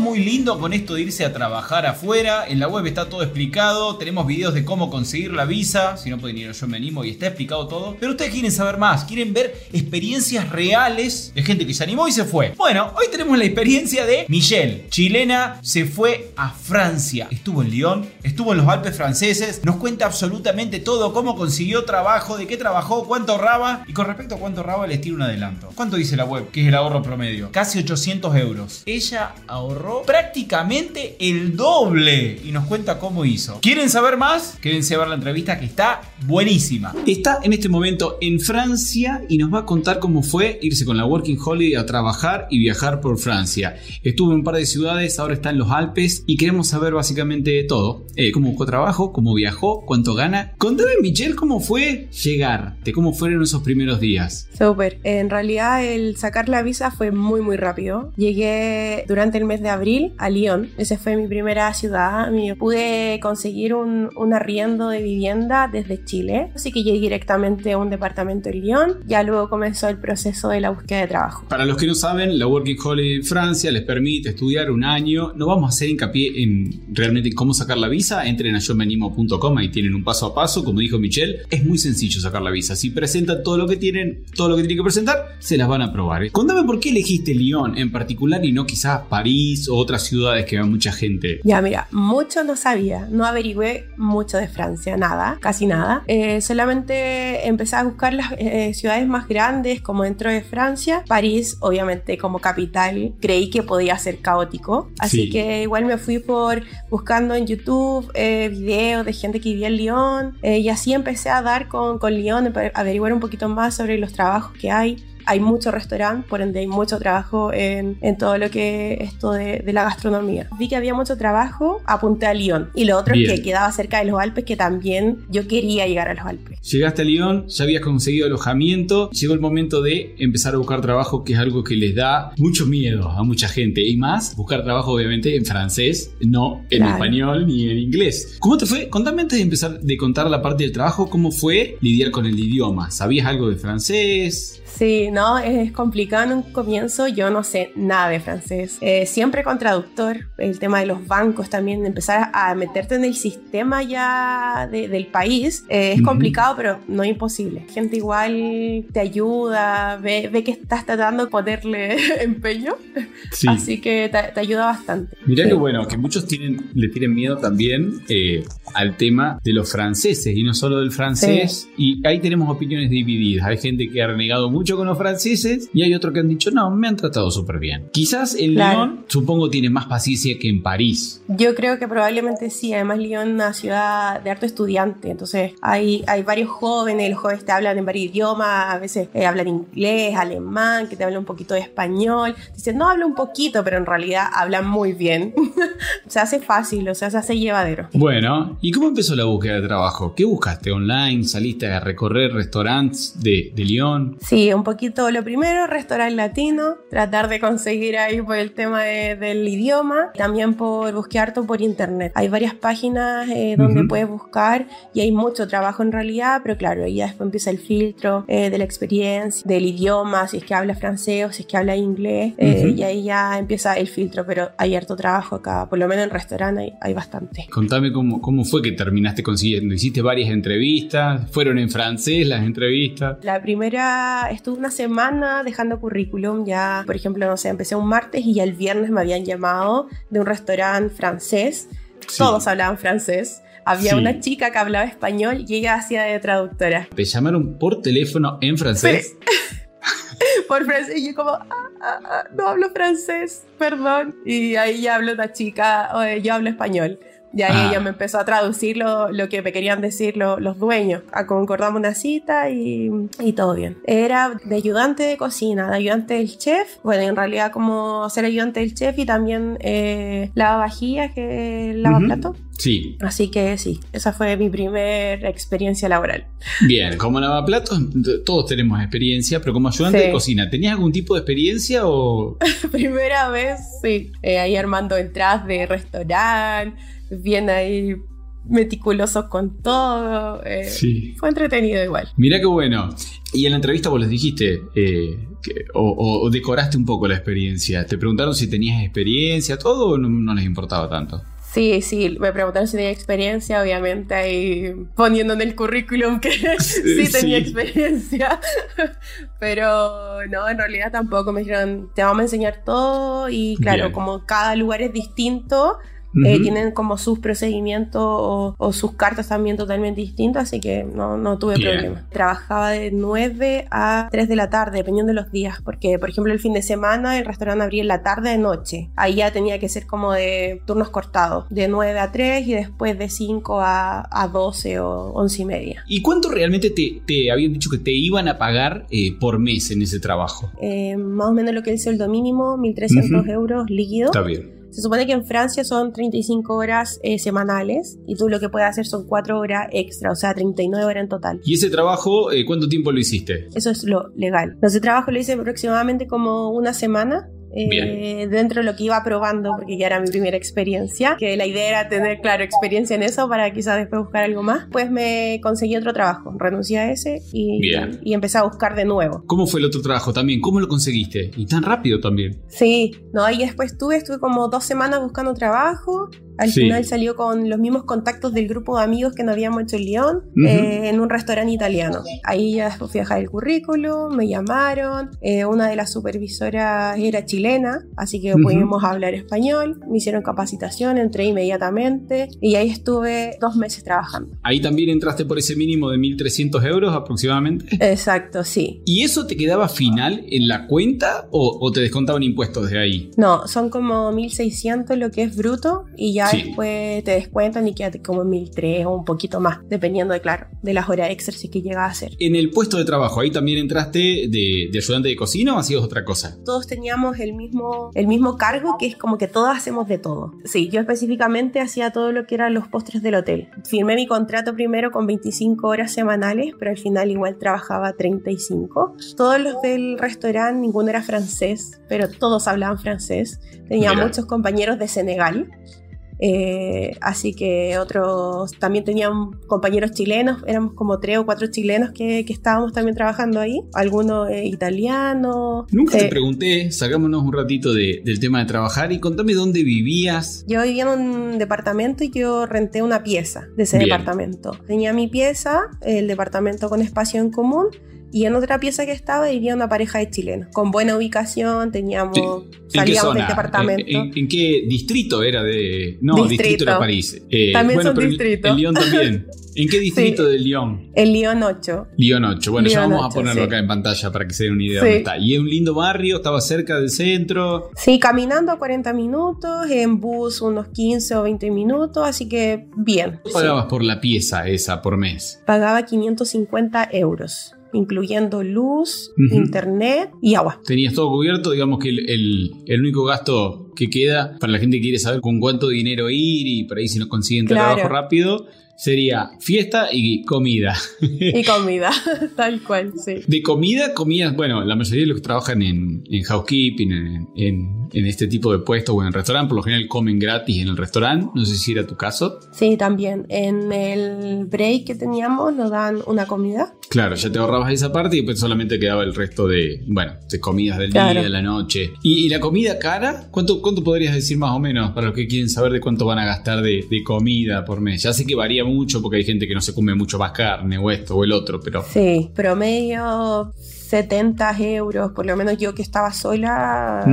Muy lindo con esto de irse a trabajar afuera. En la web está todo explicado. Tenemos videos de cómo conseguir la visa. Si no pueden ir, yo me animo y está explicado todo. Pero ustedes quieren saber más. Quieren ver experiencias reales de gente que se animó y se fue. Bueno, hoy tenemos la experiencia de Michelle, chilena, se fue a Francia. Estuvo en Lyon, estuvo en los Alpes franceses. Nos cuenta absolutamente todo. Cómo consiguió trabajo, de qué trabajó, cuánto ahorraba. Y con respecto a cuánto ahorraba, les tiro un adelanto. ¿Cuánto dice la web? Que es el ahorro promedio. Casi 800 euros. Ella ahorró prácticamente el doble y nos cuenta cómo hizo. ¿Quieren saber más? Quédense a ver la entrevista que está buenísima. Está en este momento en Francia y nos va a contar cómo fue irse con la Working Holiday a trabajar y viajar por Francia. Estuvo en un par de ciudades, ahora está en los Alpes y queremos saber básicamente todo. Eh, cómo buscó trabajo, cómo viajó, cuánto gana. Contame Michelle cómo fue llegar, de cómo fueron esos primeros días. Súper. En realidad el sacar la visa fue muy muy rápido. Llegué durante el mes de abril a Lyon. Esa fue mi primera ciudad. Pude conseguir un, un, arriendo de vivienda desde Chile, así que llegué directamente a un departamento en Lyon. Ya luego comenzó el proceso de la búsqueda de trabajo. Para los que no saben, la Working Holiday Francia les permite estudiar un año. No vamos a hacer hincapié en realmente cómo sacar la visa. Entren a yomenimo.com, ahí tienen un paso a paso. Como dijo Michelle, es muy sencillo sacar la visa. Si presentan todo lo que tienen, todo lo que tienen que presentar, se las van a aprobar. Contame por qué elegiste Lyon en particular y no quizás París otras ciudades que va mucha gente? Ya, mira, mucho no sabía, no averigüé mucho de Francia, nada, casi nada. Eh, solamente empecé a buscar las eh, ciudades más grandes como dentro de Francia. París, obviamente, como capital, creí que podía ser caótico. Así que igual me fui por buscando en YouTube eh, videos de gente que vivía en Lyon y así empecé a dar con, con Lyon, averiguar un poquito más sobre los trabajos que hay hay mucho restaurante, por ende hay mucho trabajo en, en todo lo que es esto de, de, la gastronomía. Vi que había mucho trabajo, apunté a Lyon. Y lo otro es que quedaba cerca de los Alpes, que también yo quería llegar a los Alpes. Llegaste a Lyon, ya habías conseguido alojamiento, llegó el momento de empezar a buscar trabajo, que es algo que les da mucho miedo a mucha gente. Y más, buscar trabajo obviamente en francés, no en español ni en inglés. ¿Cómo te fue? Contame antes de empezar de contar la parte del trabajo, ¿cómo fue lidiar con el idioma? ¿Sabías algo de francés? Sí, no, es complicado en un comienzo. Yo no sé nada de francés. Eh, siempre con traductor. El tema de los bancos también, empezar a meterte en el sistema ya del país. Eh, es complicado, pero no imposible. Gente igual te ayuda, ve, ve que estás tratando de ponerle empeño. Así que te, ayuda bastante. Mirá que bueno, que muchos tienen, le tienen miedo también eh, al tema de los franceses y no solo del francés. Y ahí tenemos opiniones divididas. Hay gente que ha renegado mucho con los franceses y hay otros que han dicho, no, me han tratado súper bien. Quizás en Lyon, supongo, tiene más paciencia que en París. Yo creo que probablemente sí. Además, Lyon es una ciudad de harto estudiante. Entonces, hay, hay varios jóvenes. Los jóvenes te hablan en varios idiomas. A veces eh, hablan inglés, alemán, que te hablan un poquito de español. Dicen, no, hablo un poquito, pero en realidad hablan muy bien. se hace fácil, o sea, se hace llevadero. Bueno, ¿y cómo empezó la búsqueda de trabajo? ¿Qué buscaste online? ¿Saliste a recorrer restaurantes de, de Lyon? Sí, un poquito lo primero, restaurante latino, tratar de conseguir ahí por el tema del idioma, también por buscar todo por internet. Hay varias páginas eh, donde puedes buscar y hay mucho trabajo en realidad, pero claro, ahí ya después empieza el filtro eh, de la experiencia, del idioma, si es que habla francés o si es que habla inglés, eh, y ahí ya empieza el filtro, pero hay harto trabajo acá, por lo menos en restaurante hay, hay bastante. Contame cómo, cómo fue que terminaste consiguiendo, hiciste varias entrevistas, fueron en francés las entrevistas. La primera estuve una semana dejando currículum, ya, por ejemplo, no sé, empecé un martes y ya el viernes me habían llamado de un restaurante francés. Todos hablaban francés. Había una chica que hablaba español y ella hacía de traductora. ¿Te llamaron por teléfono en francés? por francés y yo como, ah, ah, ah, no hablo francés, perdón. Y ahí ya hablo una chica, yo hablo español Y ahí ella me empezó a traducir lo, lo que me querían decir los dueños. Concordamos una cita y, y, todo bien. Era de ayudante de cocina, de ayudante del chef. Bueno, en realidad como ser ayudante del chef y también eh, lava vajillas, que lava plato. Sí. Así que sí, esa fue mi primera experiencia laboral. Bien, como lavaplatos, todos tenemos experiencia, pero como ayudante de cocina, ¿tenías algún tipo de experiencia o...? primera vez, sí. Eh, ahí armando entradas de restaurante, bien ahí meticulosos con todo. Eh, sí. Fue entretenido igual. Mira qué bueno. Y en la entrevista vos les dijiste, eh, o, decoraste un poco la experiencia. ¿Te preguntaron si tenías experiencia, todo o no les importaba tanto? Sí, sí, me preguntaron si tenía experiencia, obviamente ahí poniendo en el currículum que sí tenía experiencia, pero no, en realidad tampoco me dijeron, te vamos a enseñar todo y claro, como cada lugar es distinto, eh, tienen como sus procedimientos o, sus cartas también totalmente distintas, así que no, no tuve problema. Trabajaba de 9 a 3 de la tarde, dependiendo de los días, porque por ejemplo el fin de semana el restaurante abría en la tarde de noche. Ahí ya tenía que ser como de turnos cortados, de 9 a 3 y después de 5 a, a 12 o 11 y media. ¿Y cuánto realmente te, te habían dicho que te iban a pagar eh, por mes en ese trabajo? Eh, más o menos lo que es el sueldo mínimo, 1.300 euros líquido. Está bien. Se supone que en Francia son 35 horas eh, semanales y tú lo que puedes hacer son 4 horas extra, o sea, 39 horas en total. ¿Y ese trabajo, eh, cuánto tiempo lo hiciste? Eso es lo legal. Ese trabajo lo hice aproximadamente como una semana eh, dentro de lo que iba probando, porque ya era mi primera experiencia, que la idea era tener, claro, experiencia en eso para quizás después buscar algo más, pues me conseguí otro trabajo, renuncié a ese y, y empecé a buscar de nuevo. ¿Cómo fue el otro trabajo también? ¿Cómo lo conseguiste? Y tan rápido también. Sí, no, ahí después estuve, estuve como dos semanas buscando trabajo, al final salió con los mismos contactos del grupo de amigos que nos habíamos hecho en Lyon, eh, en un restaurante italiano. Ahí ya después fui a dejar el currículum, me llamaron, eh, una de las supervisoras era chilena, así que pudimos hablar español, me hicieron capacitación, entré inmediatamente y ahí estuve dos meses trabajando. Ahí también entraste por ese mínimo de 1.300 euros aproximadamente. Exacto, sí. ¿Y eso te quedaba final en la cuenta o, o te descontaban impuestos desde ahí? No, son como 1.600 lo que es bruto y ya después te descuentan y quédate como en 1003 o un poquito más, dependiendo de, claro, de las horas extras que llega a hacer. En el puesto de trabajo, ¿ahí también entraste de, ayudante de cocina o hacías otra cosa? Todos teníamos el mismo, el mismo cargo, que es como que todos hacemos de todo. Sí, yo específicamente hacía todo lo que eran los postres del hotel. Firmé mi contrato primero con 25 horas semanales, pero al final igual trabajaba 35. Todos los del restaurante, ninguno era francés, pero todos hablaban francés. Tenía muchos compañeros de Senegal. Eh, así que otros también tenían compañeros chilenos, éramos como tres o cuatro chilenos que, estábamos también trabajando ahí, algunos eh, italianos. Nunca te eh, pregunté, sacámonos un ratito del tema de trabajar y contame dónde vivías. Yo vivía en un departamento y yo renté una pieza de ese departamento. Tenía mi pieza, el departamento con espacio en común y en otra pieza que estaba vivía una pareja de chilenos. Con buena ubicación, teníamos. salíamos del departamento. ¿En, qué distrito era de.? No, distrito, de París. Eh, también son distritos. En Lyon también. ¿En qué distrito de Lyon? En Lyon 8. Lyon 8. Bueno, ya vamos a ponerlo acá en pantalla para que se den una idea de dónde está. Y es un lindo barrio, estaba cerca del centro. Sí, caminando a 40 minutos, en bus unos 15 o 20 minutos, así que bien. ¿Cuánto pagabas por la pieza esa por mes? Pagaba 550 euros incluyendo luz, internet y agua. Tenías todo cubierto, digamos que el, único gasto que queda para la gente que quiere saber con cuánto dinero ir y por ahí si no consiguen trabajo rápido, sería fiesta y comida. Y comida, tal cual, sí. De comida, comías, bueno, la mayoría de los que trabajan en, housekeeping, en, este tipo de puestos o en el restaurante, por lo general comen gratis en el restaurante. No sé si era tu caso. Sí, también. En el break que teníamos nos dan una comida. Claro, ya te ahorrabas esa parte y pues solamente quedaba el resto de, bueno, de comidas del día, de la noche. ¿Y, la comida cara? ¿Cuánto, ¿Cuánto podrías decir más o menos para los que quieren saber de cuánto van a gastar de, de comida por mes? Ya sé que varía mucho porque hay gente que no se come mucho más carne o esto o el otro, pero... Sí, promedio 70 euros, por lo menos yo que estaba sola,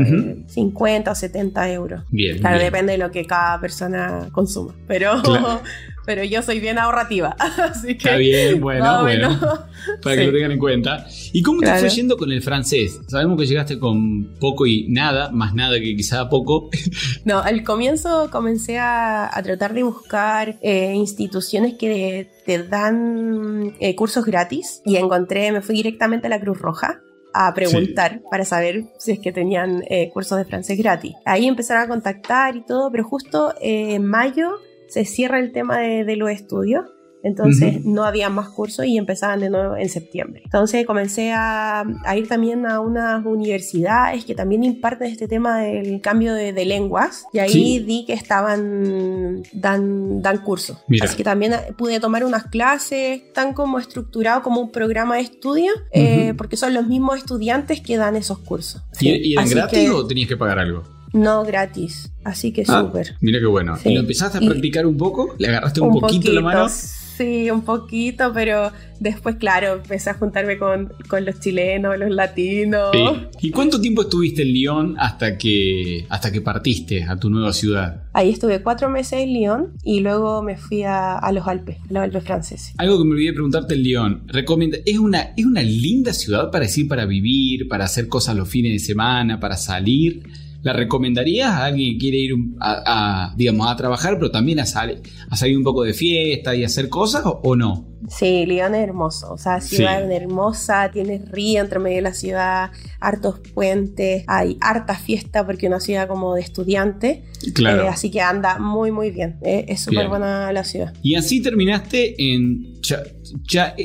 50 o 70 euros. Bien. Claro, depende de lo que cada persona consuma, pero pero yo soy bien ahorrativa. Así que, Está bien, bueno, bueno. Para que lo tengan en cuenta. ¿Y cómo te fue yendo con el francés? Sabemos que llegaste con poco y nada, más nada que quizá poco. No, al comienzo comencé a, tratar de buscar eh, instituciones que te dan eh, cursos gratis y encontré, me fui directamente a la Cruz Roja a preguntar para saber si es que tenían eh, cursos de francés gratis. Ahí empezaron a contactar y todo, pero justo en mayo se cierra el tema de, de los estudios entonces no había más cursos y empezaban de nuevo en septiembre. Entonces comencé a, ir también a unas universidades que también imparten este tema del cambio de, lenguas y ahí di que estaban, dan, dan cursos. Así que también pude tomar unas clases tan como estructurado como un programa de estudio eh, porque son los mismos estudiantes que dan esos cursos. ¿Y, eran gratis o tenías que pagar algo? No, gratis. Así que ah, súper. Mira qué bueno. ¿Y lo empezaste a practicar un poco? ¿Le agarraste un, poquito la mano? Sí, un poquito, pero después, claro, empecé a juntarme con, los chilenos, los latinos. ¿Y cuánto tiempo estuviste en Lyon hasta que, hasta que partiste a tu nueva ciudad? Ahí estuve cuatro meses en Lyon y luego me fui a, los Alpes, a los Alpes franceses. Algo que me olvidé preguntarte en Lyon. Recomienda, ¿es una, ¿Es una linda ciudad para decir, para vivir, para hacer cosas los fines de semana, para salir? ¿La recomendarías a alguien que quiere ir a, digamos, a trabajar, pero también a, a salir un poco de fiesta y hacer cosas o, no? Sí, Lyon es hermoso, o sea, ciudad hermosa, tienes río entre medio de la ciudad, hartos puentes, hay harta fiesta porque es una ciudad como de estudiante, claro. Eh, así que anda muy muy bien, eh, es súper buena la ciudad. Y así terminaste en,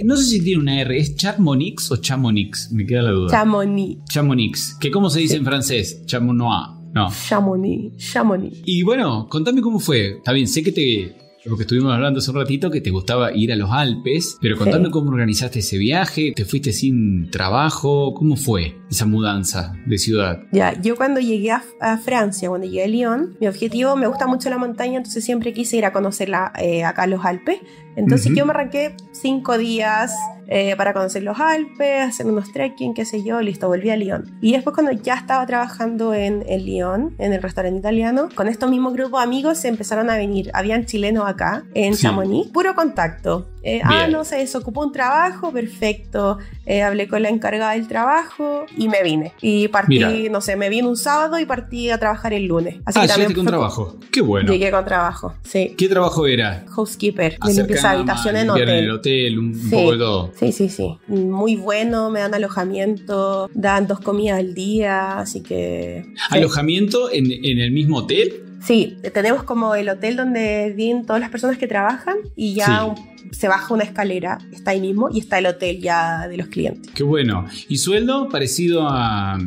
no sé si tiene una R, ¿es Chamonix o Chamonix? Me queda la duda. Chamonix. Chamonix, que cómo se dice en francés, Chamonois. No. Chamonix, Chamonix. Y bueno, contame cómo fue. Está bien, sé que te, lo que estuvimos hablando hace un ratito, que te gustaba ir a los Alpes, pero contame cómo organizaste ese viaje, te fuiste sin trabajo, ¿cómo fue esa mudanza de ciudad? Ya, yo cuando llegué a, Francia, cuando llegué a Lyon, mi objetivo, me gusta mucho la montaña, entonces siempre quise ir a conocerla eh, acá a los Alpes. Entonces yo me arranqué cinco días eh, para conocer los Alpes, hacer unos trekking, qué sé yo, listo, volví a Lyon. Y después cuando ya estaba trabajando en, en Lyon, en el restaurante italiano, con estos mismos grupos de amigos se empezaron a venir. Habían chilenos acá, en Chamonix, puro contacto. Eh, ah, no, se desocupó un trabajo, perfecto. Eh, hablé con la encargada del trabajo y me vine. Y partí, no sé, me vine un sábado y partí a trabajar el lunes. Así ah, que también con trabajo. Qué bueno. Llegué con trabajo, sí. ¿Qué trabajo era? Housekeeper, de limpieza habitación en hotel. En el hotel, un, poco de todo. Sí, sí, sí. Muy bueno, me dan alojamiento, dan dos comidas al día, así que. ¿Alojamiento en, en el mismo hotel? Sí, tenemos como el hotel donde viven todas las personas que trabajan y ya se baja una escalera, está ahí mismo y está el hotel ya de los clientes. Qué bueno. ¿Y sueldo parecido a,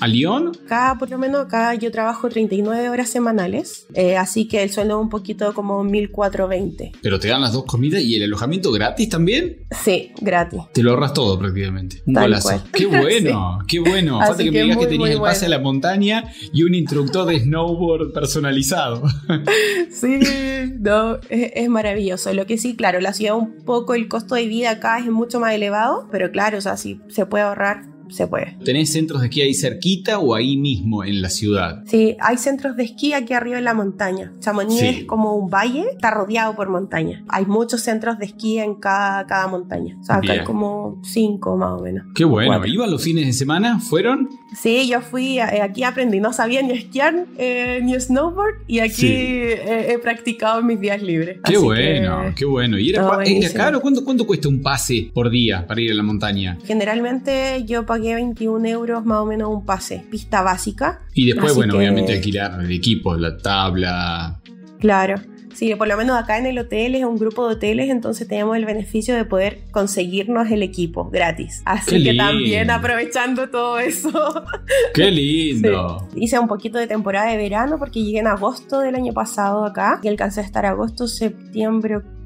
¿A Lyon? Acá, por lo menos, acá yo trabajo 39 horas semanales, eh, así que el sueldo es un poquito como 1420. ¿Pero te dan las dos comidas y el alojamiento gratis también? Sí, gratis. Te lo ahorras todo prácticamente. Un golazo. Qué bueno, qué bueno. Falta que, me digas que tenías el pase a la montaña y un instructor de snowboard personalizado. sí, no, es, es, maravilloso. Lo que sí, claro, la ciudad un poco, el costo de vida acá es mucho más elevado, pero claro, o sea, sí se puede ahorrar se puede. ¿Tenés centros de esquí ahí cerquita o ahí mismo en la ciudad? Sí, hay centros de esquí aquí arriba en la montaña. Chamonix es como un valle, está rodeado por montaña. Hay muchos centros de esquí en cada, cada montaña. O sea, acá hay como cinco más o menos. Qué bueno. ¿Iban los fines de semana? ¿Fueron? Sí, yo fui, eh, aquí aprendí, no sabía ni esquiar eh, ni snowboard y aquí he, practicado mis días libres. Qué bueno, qué bueno. ¿Y era, caro? ¿Cuánto, ¿Cuánto cuesta un pase por día para ir a la montaña? Generalmente yo pagué 21 euros más o menos un pase, pista básica. Y después, bueno, obviamente alquilar el equipo, la tabla. Claro. Sí, por lo menos acá en el hotel es un grupo de hoteles, entonces tenemos el beneficio de poder conseguirnos el equipo gratis. Así que también aprovechando todo eso. ¡Qué lindo! Hice un poquito de temporada de verano porque llegué en agosto del año pasado acá y alcancé a estar agosto, septiembre, octubre,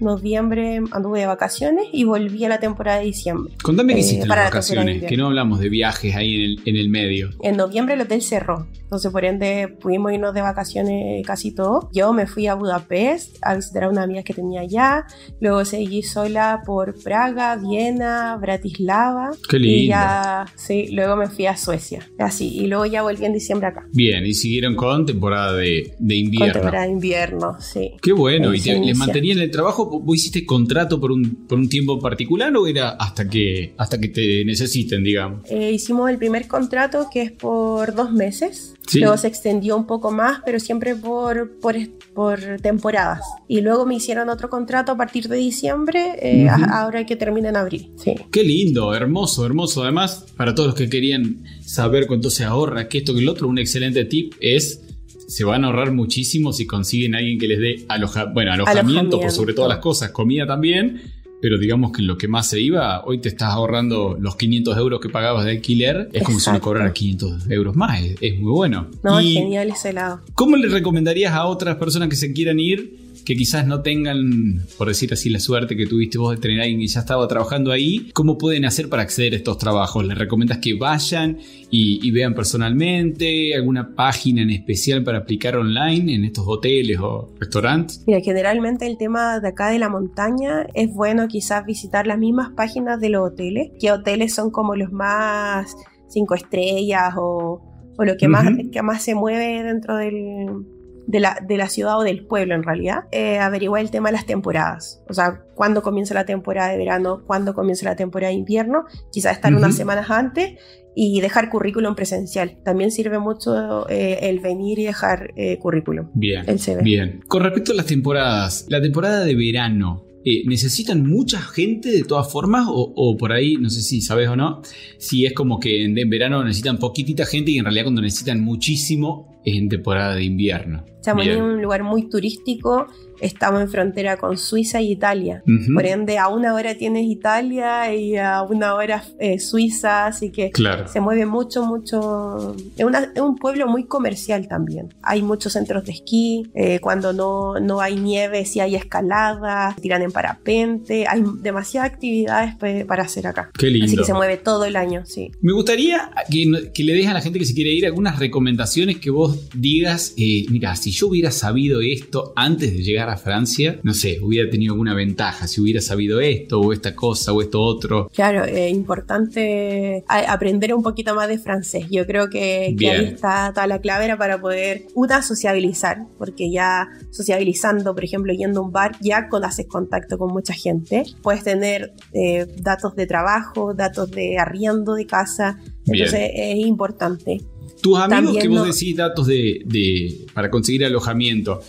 noviembre anduve de vacaciones y volví a la temporada de diciembre. Contame qué hiciste en las vacaciones, que no hablamos de viajes ahí en el, en el medio. En noviembre el hotel cerró, entonces por ende pudimos irnos de vacaciones casi todo. Yo me fui a Budapest a visitar a una amiga que tenía allá, luego seguí sola por Praga, Viena, Bratislava. Qué lindo. Y ya, sí, luego me fui a Suecia, así, y luego ya volví en diciembre acá. Bien, y siguieron con temporada de, de invierno. Con temporada de invierno, sí. Qué bueno, ¿y te, les mantenían el trabajo? ¿Vos hiciste contrato por un, por un tiempo particular o era hasta que, hasta que te necesiten, digamos? Eh, hicimos el primer contrato que es por dos meses. Luego se extendió un poco más, pero siempre por, por, por, temporadas. Y luego me hicieron otro contrato a partir de diciembre, eh, ahora que termina en abril. Sí. Qué lindo, hermoso, hermoso. Además, para todos los que querían saber cuánto se ahorra, que esto, que el otro, un excelente tip es se van a ahorrar muchísimo si consiguen a alguien que les dé aloja bueno, alojamiento, por sobre todas las cosas, comida también pero digamos que lo que más se iba, hoy te estás ahorrando los 500 euros que pagabas de alquiler, es como si uno cobrara 500 euros más, es, muy bueno. No, es genial ese lado. ¿Cómo le recomendarías a otras personas que se quieran ir que quizás no tengan, por decir así, la suerte que tuviste vos de tener a alguien que ya estaba trabajando ahí, ¿cómo pueden hacer para acceder a estos trabajos? ¿Les recomiendas que vayan y, vean personalmente? ¿Alguna página en especial para aplicar online en estos hoteles o restaurantes? Mira, generalmente el tema de acá de la montaña es bueno quizás visitar las mismas páginas de los hoteles, que hoteles son como los más cinco estrellas o, lo que, más, que más se mueve dentro del, de la, de la ciudad o del pueblo en realidad, eh, averiguar el tema de las temporadas. O sea, cuándo comienza la temporada de verano, cuándo comienza la temporada de invierno, quizás estar unas semanas antes y dejar currículum presencial. También sirve mucho eh, el venir y dejar eh, currículum. Bien. Bien. Con respecto a las temporadas, la temporada de verano, eh, ¿necesitan mucha gente de todas formas? O, por ahí, no sé si sabes o no, si es como que en, en verano necesitan poquitita gente y en realidad cuando necesitan muchísimo es en temporada de invierno. Estamos en un lugar muy turístico, estamos en frontera con Suiza y Italia. Por ende, a una hora tienes Italia y a una hora eh, Suiza, así que se mueve mucho, mucho. Es, un pueblo muy comercial también. Hay muchos centros de esquí, eh, cuando no, no hay nieve, sí hay escalada, tiran en parapente, hay demasiadas actividades para hacer acá. Qué lindo. Así que se mueve todo el año, sí. Me gustaría que, que le dejes a la gente que se quiere ir algunas recomendaciones que vos digas, eh, mira, si yo hubiera sabido esto antes de llegar a Francia, no sé, hubiera tenido alguna ventaja, si hubiera sabido esto o esta cosa o esto otro. Claro, es importante aprender un poquito más de francés. Yo creo que, ahí está, toda la clave para poder, una, sociabilizar, porque ya sociabilizando, por ejemplo, yendo a un bar, ya haces contacto con mucha gente. Puedes tener eh, datos de trabajo, datos de arriendo de casa. Entonces es importante. Tus amigos que vos decís datos de, para conseguir alojamiento.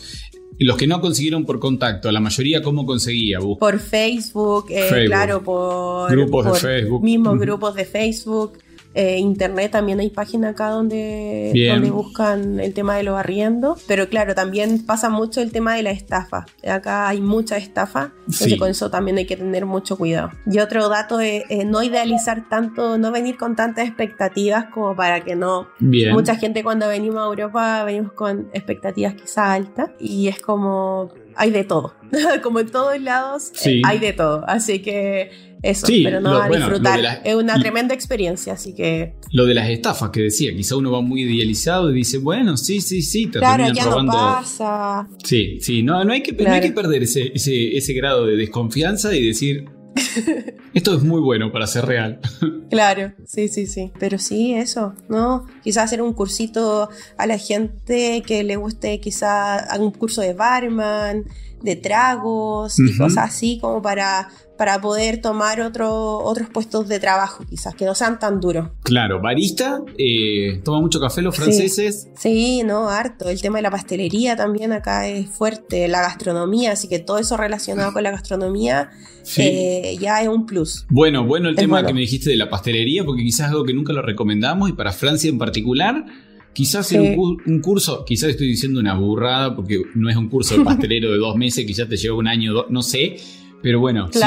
Los que no consiguieron por contacto, la mayoría, ¿cómo conseguía? Por Facebook, eh, claro, por grupos de Facebook. Mismos grupos de Facebook. Eh, internet también hay páginas acá donde, donde buscan el tema de los arriendos, pero claro, también pasa mucho el tema de la estafa. Acá hay mucha estafa, entonces con eso también hay que tener mucho cuidado. Y otro dato es no idealizar tanto, no venir con tantas expectativas como para que no... Mucha gente cuando venimos a Europa venimos con expectativas quizá altas y es como hay de todo. como en todos lados eh, hay de todo. Así que eso, pero no a disfrutar. es una tremenda experiencia, así que. Lo de las estafas que decía, quizá uno va muy idealizado y dice, bueno, sí, sí, sí, te claro, ya robando. No pasa. Sí, sí, no, no, hay, que, no hay que perder ese, ese, ese grado de desconfianza y decir, esto es muy bueno para ser real. Claro, sí, sí, sí. Pero sí, eso, ¿no? Quizás hacer un cursito a la gente que le guste, quizás un curso de barman, de tragos y cosas así como para para poder tomar otro, otros puestos de trabajo, quizás, que no sean tan duros. Claro, barista, eh, toma mucho café los franceses. Sí. no, harto. El tema de la pastelería también acá es fuerte, la gastronomía, así que todo eso relacionado con la gastronomía eh, ya es un plus. Bueno, bueno el tema que me dijiste de la pastelería, porque quizás es algo que nunca lo recomendamos y para Francia en particular. Quizás un, un, curso, quizás estoy diciendo una burrada porque no es un curso de pastelero de dos meses, quizás te lleva un año, no sé, pero bueno, si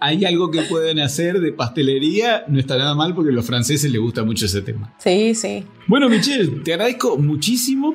hay, algo que pueden hacer de pastelería, no está nada mal porque a los franceses les gusta mucho ese tema. Sí, sí. Bueno, Michelle, te agradezco muchísimo